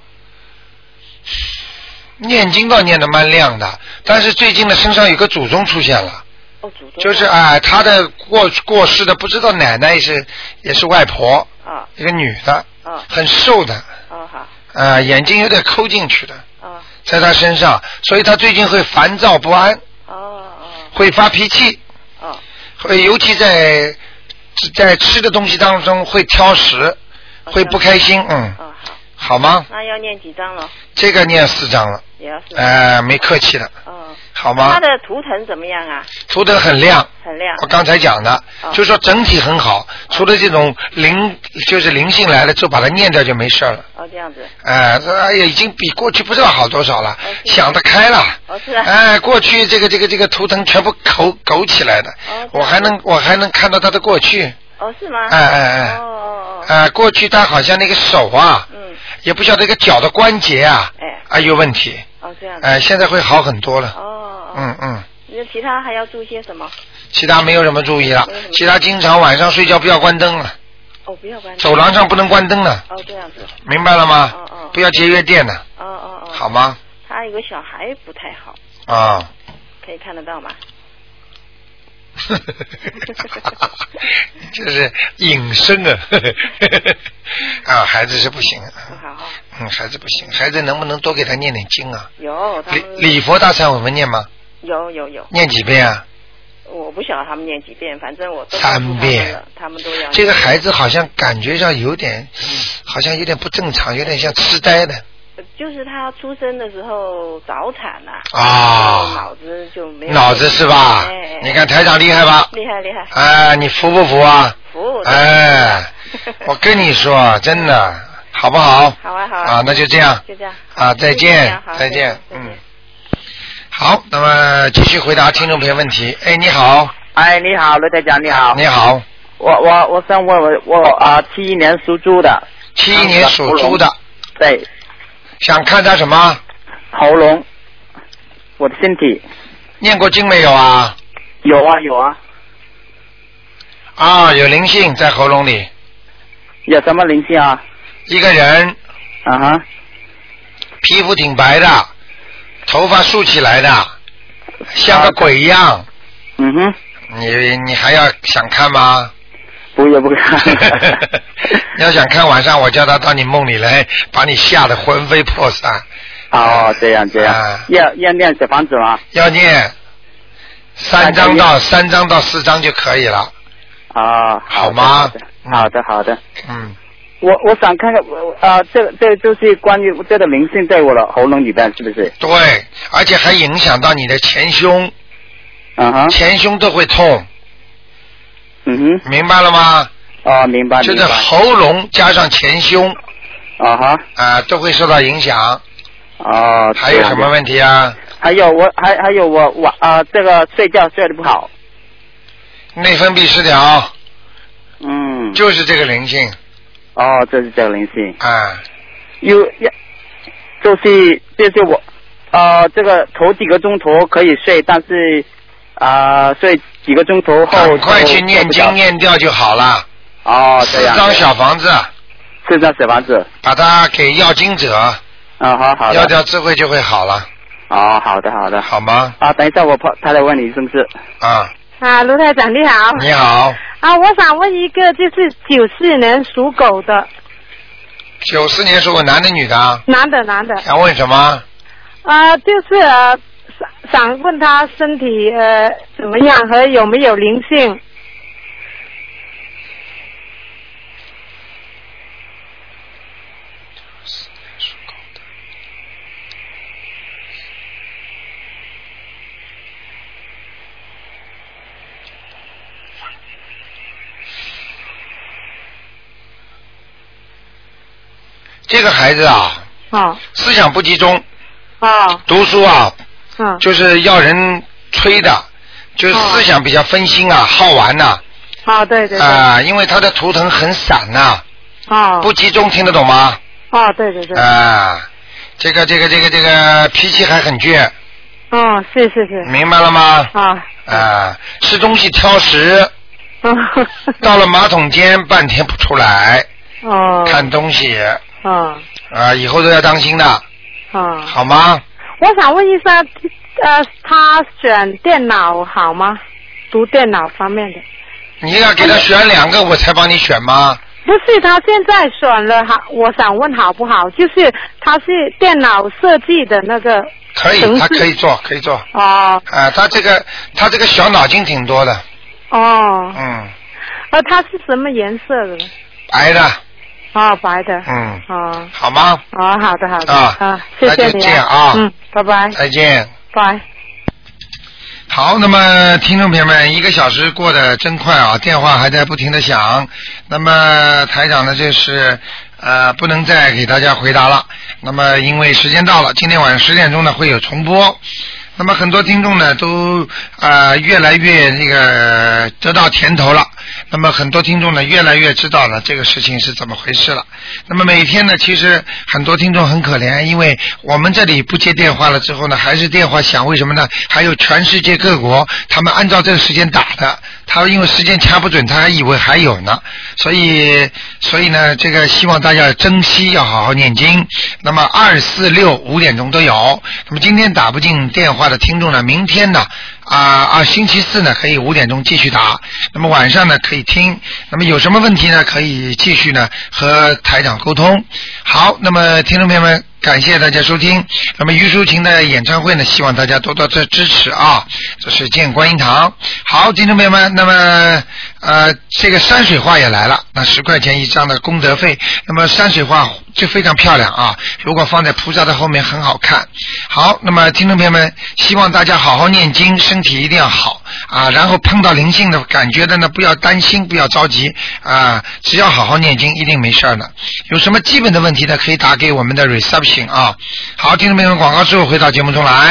念经倒念的蛮亮的，但是最近呢，身上有个祖宗出现了，哦，祖宗。就是啊、他的过过世的不知道奶奶是也是外婆，啊一个女的，啊很瘦的，哦好啊、眼睛有点抠进去的，啊在他身上，所以他最近会烦躁不安，哦哦。会发脾气，哦。会尤其在在吃的东西当中会挑食，会不开心，嗯，哦好，吗？那要念几张了？这个念四张了，也要是。呃，没客气的，哦好吗他？的图腾怎么样啊？图腾很亮，很亮。我刚才讲的，哦就说整体很好，除了这种灵，就是灵性来了之后把它念掉就没事了。哦，这样子。哎，这哎呀，已经比过去不知道好多少了，想得开了。哦，是啊。哎，过去这个这个这个图腾全部勾勾起来的，哦我还能我还能看到他的过去。哦，是吗？哎哎哎。哦哦哎，过去他好像那个手啊，嗯，也不晓得那个脚的关节啊，哎，啊有问题。哦，这样子。哎，现在会好很多了。哦哦。嗯嗯，那其他还要注意些什么？其他没有什么注意了其他经常晚上睡觉不要关灯了，哦，不要关。走廊上不能关灯了，哦，这样子。明白了吗？哦哦。不要节约电了，哦哦哦。好吗？他有个小孩不太好，啊。可以看得到吗？就是隐身啊，啊，孩子是不行，不好。嗯，孩子不行，孩子能不能多给他念点经啊？有礼礼佛大忏悔文念吗？有有有，念几遍啊？我不晓得他们念几遍，反正我都三遍，他们都要。这个孩子好像感觉上有点，好像有点不正常，有点像痴呆的。呃就是他出生的时候早产了、啊脑子就没有脑子是吧哎哎？你看台长厉害吧？厉害厉害。哎，你服不服啊？服。哎，我 跟你说，真的，好不好？好啊好啊。啊，那就这样。就这样。啊，再见，再见，再见嗯。好，那么继续回答听众朋友问题。哎，你好，哎，你好，罗台长，你好。你好，我我我想问我我啊，七一年属猪的。七一年属猪的。对。想看他什么？喉咙，我的身体。念过经没有啊？有啊有啊。啊，有灵性在喉咙里，有什么灵性啊？一个人啊哈。皮肤挺白的，头发竖起来的，像个鬼一样。嗯哼。你你还要想看吗？不要不看。要想看晚上，我叫他到你梦里来，把你吓得魂飞魄散。哦，这样这样。啊要要念小房子吗？要念三张到三张到四张就可以了。啊。好吗？好的好的。嗯。我我想看看，我啊，这这就是关于这个灵性在我的喉咙里边，是不是？对，而且还影响到你的前胸。嗯哼。前胸都会痛。嗯哼。明白了吗？啊，明白就是。喉咙加上前胸啊哈。啊，都会受到影响。啊。还有什么问题啊？还有我还还有我我啊，这个睡觉睡得不好。内分泌失调，嗯。就是这个灵性哦，这是这个灵性。啊。有要就是就是我呃这个头几个钟头可以睡，但是啊、睡几个钟头后赶快去念经念掉就好了。哦，这四张小房子，四张小房子。把它给要经者，啊，好好。要掉智慧就会好了，哦，好的好的。好吗？啊，等一下我怕他来问你是不是？啊，啊，卢台长你好。你好，啊，我想问一个，就是九四年属狗的九四年属狗，男的女的啊？男的，男的。想问什么？啊，就是呃，想想问他身体呃怎么样和有没有灵性？这个孩子啊，哦思想不集中，哦读书啊，嗯就是要人催的，就是思想比较分心啊，好玩呐、啊对对对。啊，因为他的图腾很散呐、啊不集中，听得懂吗？啊对对对。啊，这个这个这个这个脾气还很倔，哦是是是。明白了吗？啊啊，吃东西挑食，哦。到了马桶间半天不出来，哦。看东西。啊啊，以后都要当心的，啊，好吗？我想问一下，呃，他选电脑好吗？读电脑方面的。你要给他选两个，我才帮你选吗？不是，他现在选了好，我想问好不好？就是他是电脑设计的那个可以他可以做，可以做。哦啊，他这个他这个小脑筋挺多的，哦，嗯，呃，它是什么颜色的呢？白的，哦，白的。嗯，哦好吗？哦，好的好的啊谢谢那就你这样啊嗯，拜拜。再见。拜。好，那么听众朋友们，一个小时过得真快啊，电话还在不停的响。那么台长呢，这是呃不能再给大家回答了。那么因为时间到了，今天晚上十点钟呢会有重播。那么很多听众呢都呃越来越那个得到甜头了。那么很多听众呢越来越知道了这个事情是怎么回事了。那么每天呢，其实很多听众很可怜，因为我们这里不接电话了之后呢，还是电话响，为什么呢？还有全世界各国他们按照这个时间打的，他因为时间掐不准，他还以为还有呢。所以所以呢，这个希望大家珍惜，要好好念经。那么二四六五点钟都有。那么今天打不进电话听众呢，明天呢？啊啊，星期四呢可以五点钟继续打，那么晚上呢可以听，那么有什么问题呢可以继续呢和台长沟通。好，那么听众朋友们，感谢大家收听。那么于淑琴的演唱会呢，希望大家多多支支持啊！这是建观音堂。好，听众朋友们，那么呃，这个山水画也来了，那十块钱一张的功德费，那么山水画就非常漂亮啊！如果放在菩萨的后面很好看。好，那么听众朋友们，希望大家好好念经，身体一定要好啊！然后碰到灵性的感觉的呢，不要担心，不要着急啊！只要好好念经，一定没事儿的。有什么基本的问题呢，可以打给我们的 reception 请啊。好，听众朋友们，广告之后回到节目中来。